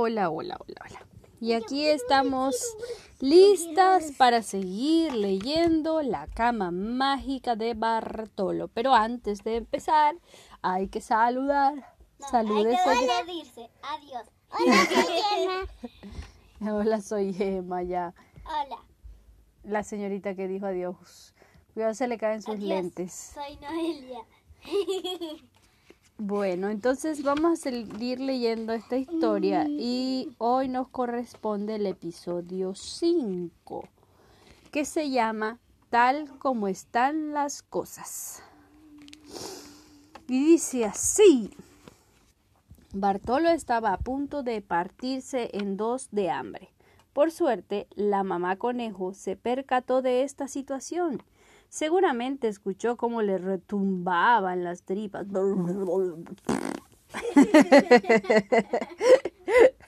hola, hola, hola, hola. Y aquí estamos listas para seguir leyendo La cama mágica de Bartolo. Pero antes de empezar, hay que saludar. Saludes. Hay que decirse adiós. Hola, soy Emma. Hola, soy Emma ya. Hola. La señorita que dijo adiós. Cuidado, se le caen sus Adiós. lentes. Soy Noelia. Bueno, entonces vamos a seguir leyendo esta historia y hoy nos corresponde el episodio 5, que se llama Tal como están las cosas. Y dice así. Bartolo estaba a punto de partirse en dos de hambre. Por suerte, la mamá conejo se percató de esta situación. Seguramente escuchó cómo le retumbaban las tripas.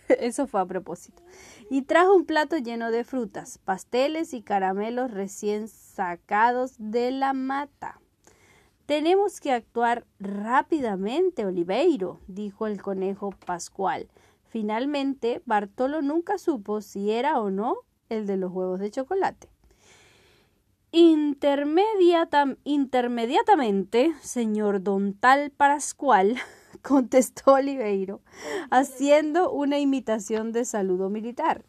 Eso fue a propósito. Y trajo un plato lleno de frutas, pasteles y caramelos recién sacados de la mata. Tenemos que actuar rápidamente, Oliveiro, dijo el conejo Pascual. Finalmente, Bartolo nunca supo si era o no el de los huevos de chocolate. Intermediatam- intermediatamente, señor Don Tal Pascual, contestó Oliveiro, haciendo una imitación de saludo militar.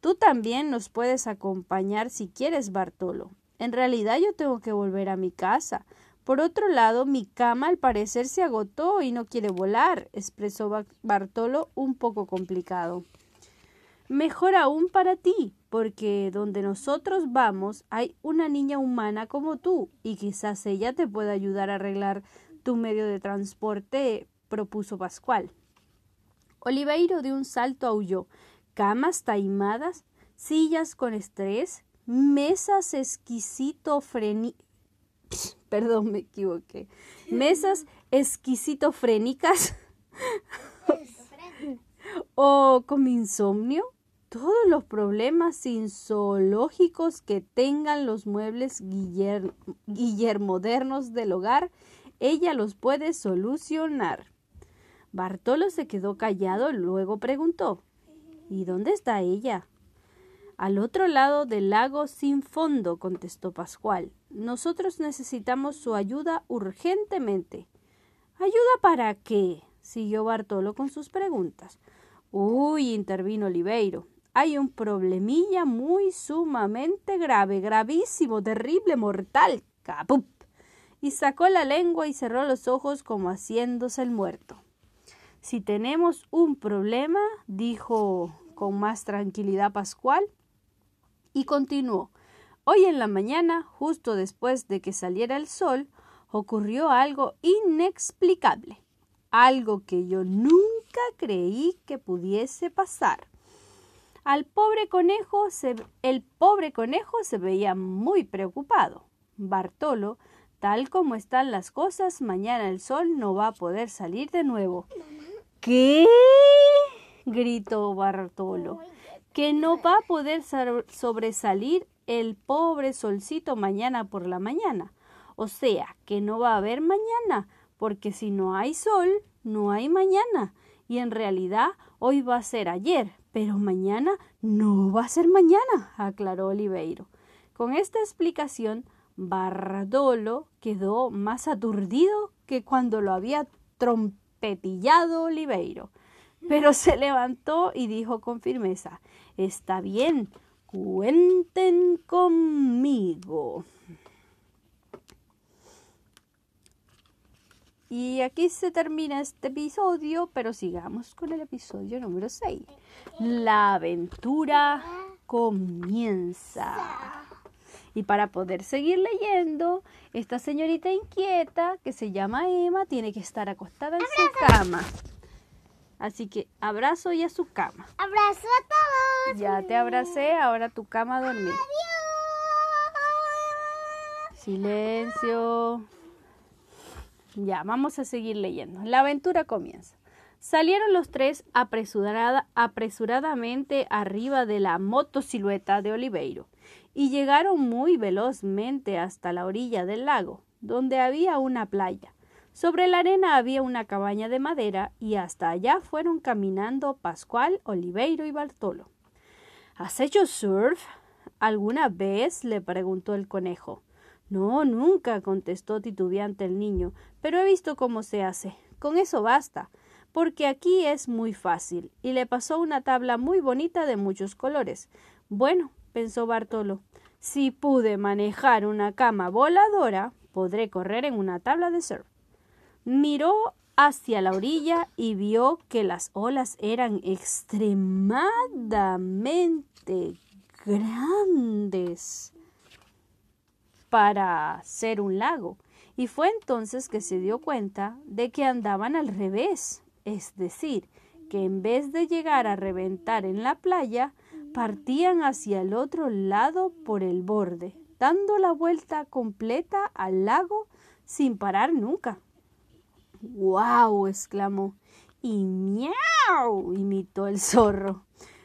Tú también nos puedes acompañar si quieres, Bartolo. En realidad yo tengo que volver a mi casa. Por otro lado, mi cama al parecer se agotó y no quiere volar, expresó Ba- Bartolo un poco complicado. Mejor aún para ti, porque donde nosotros vamos hay una niña humana como tú, y quizás ella te pueda ayudar a arreglar tu medio de transporte, propuso Pascual. Oliveiro de un salto aulló. Camas taimadas, sillas con estrés, mesas exquisito freni... Perdón, me equivoqué. Mesas exquisitofrénicas o con insomnio. Todos los problemas insológicos que tengan los muebles guiller- guillermodernos del hogar, ella los puede solucionar. Bartolo se quedó callado, luego preguntó ¿Y dónde está ella? Al otro lado del lago sin fondo, contestó Pascual. Nosotros necesitamos su ayuda urgentemente. ¿Ayuda para qué? siguió Bartolo con sus preguntas. Uy, intervino Oliveiro. Hay un problemilla muy sumamente grave, gravísimo, terrible, mortal. Capup. Y sacó la lengua y cerró los ojos como haciéndose el muerto. Si tenemos un problema, dijo con más tranquilidad Pascual, y continuó. Hoy en la mañana, justo después de que saliera el sol, ocurrió algo inexplicable, algo que yo nunca creí que pudiese pasar. Al pobre conejo se, el pobre conejo se veía muy preocupado. Bartolo, tal como están las cosas, mañana el sol no va a poder salir de nuevo. ¿Qué? gritó Bartolo. Que no va a poder sobresalir el pobre solcito mañana por la mañana. O sea, que no va a haber mañana, porque si no hay sol, no hay mañana. Y en realidad hoy va a ser ayer, pero mañana no va a ser mañana, aclaró Oliveiro. Con esta explicación, Bardolo quedó más aturdido que cuando lo había trompetillado Oliveiro. Pero se levantó y dijo con firmeza Está bien, cuenten conmigo. Y aquí se termina este episodio, pero sigamos con el episodio número 6. La aventura comienza. Y para poder seguir leyendo, esta señorita inquieta que se llama Emma tiene que estar acostada en su cama. Así que abrazo y a su cama. Abrazo a todos. Ya te abracé, ahora tu cama a dormir. Adiós. Silencio. Ya, vamos a seguir leyendo. La aventura comienza. Salieron los tres apresurada- apresuradamente arriba de la motosilueta de Oliveiro y llegaron muy velozmente hasta la orilla del lago, donde había una playa. Sobre la arena había una cabaña de madera y hasta allá fueron caminando Pascual, Oliveiro y Bartolo. ¿Has hecho surf? ¿Alguna vez? le preguntó el conejo. No, nunca, contestó titubeante el niño, pero he visto cómo se hace. Con eso basta, porque aquí es muy fácil. Y le pasó una tabla muy bonita de muchos colores. Bueno, pensó Bartolo, si pude manejar una cama voladora, podré correr en una tabla de surf. Miró hacia la orilla y vio que las olas eran extremadamente grandes para ser un lago. Y fue entonces que se dio cuenta de que andaban al revés, es decir, que en vez de llegar a reventar en la playa, partían hacia el otro lado por el borde, dando la vuelta completa al lago sin parar nunca. ¡Guau! exclamó. Y miau imitó el zorro.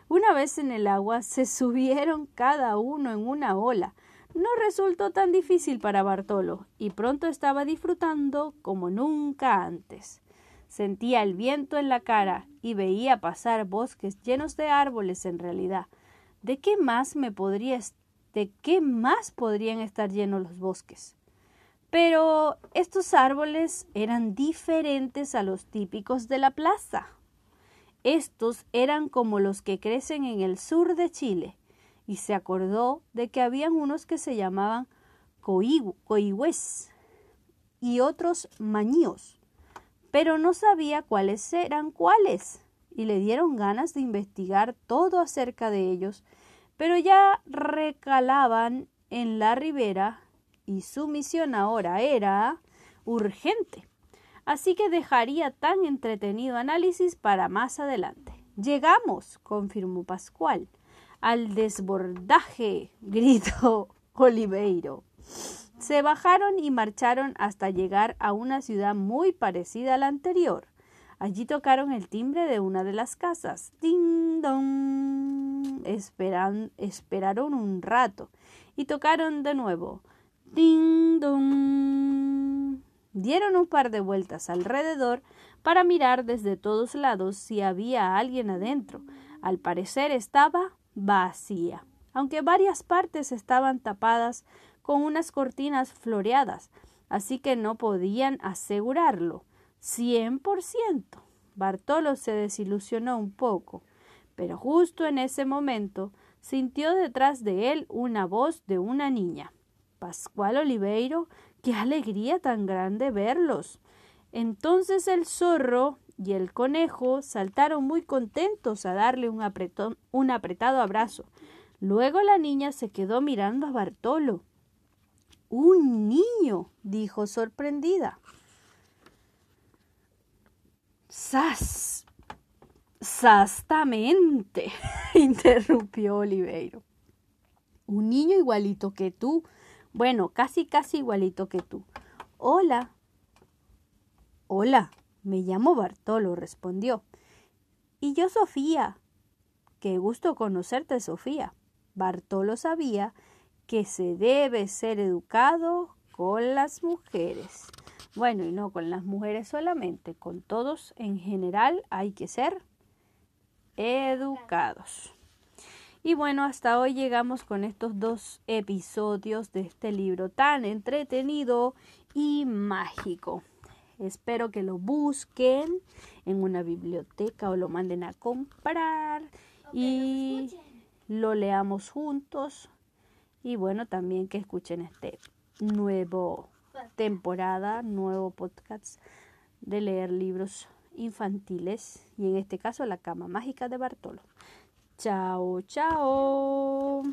Una vez en el agua se subieron cada uno en una ola. No resultó tan difícil para Bartolo, y pronto estaba disfrutando como nunca antes. Sentía el viento en la cara y veía pasar bosques llenos de árboles en realidad. ¿De qué más me de qué más podrían estar llenos los bosques? Pero estos árboles eran diferentes a los típicos de la plaza. Estos eran como los que crecen en el sur de Chile, y se acordó de que habían unos que se llamaban coihues y otros mañíos, pero no sabía cuáles eran cuáles, y le dieron ganas de investigar todo acerca de ellos, pero ya recalaban en la ribera y su misión ahora era urgente. Así que dejaría tan entretenido análisis para más adelante. Llegamos, confirmó Pascual. Al desbordaje, gritó Oliveiro. Se bajaron y marcharon hasta llegar a una ciudad muy parecida a la anterior. Allí tocaron el timbre de una de las casas. ¡Ding dong! Esperan, esperaron un rato y tocaron de nuevo. Ding dong. Dieron un par de vueltas alrededor para mirar desde todos lados si había alguien adentro. Al parecer estaba vacía, aunque varias partes estaban tapadas con unas cortinas floreadas, así que no podían asegurarlo. Cien por ciento. Bartolo se desilusionó un poco, pero justo en ese momento sintió detrás de él una voz de una niña. Pascual Oliveiro, qué alegría tan grande verlos. Entonces el zorro y el conejo saltaron muy contentos a darle un, apretón, un apretado abrazo. Luego la niña se quedó mirando a Bartolo. Un niño, dijo sorprendida. ¡Sas! Sastamente, interrumpió Oliveiro. Un niño igualito que tú, bueno, casi casi igualito que tú. Hola. Hola, me llamo Bartolo, respondió. Y yo Sofía. Qué gusto conocerte, Sofía. Bartolo sabía que se debe ser educado con las mujeres. Bueno, y no con las mujeres solamente, con todos en general hay que ser educados. Y bueno, hasta hoy llegamos con estos dos episodios de este libro tan entretenido y mágico. Espero que lo busquen en una biblioteca o lo manden a comprar y lo leamos juntos. Y bueno, también que escuchen este nuevo temporada, nuevo podcast de leer libros infantiles y en este caso La cama mágica de Bartolo. Chao, chao.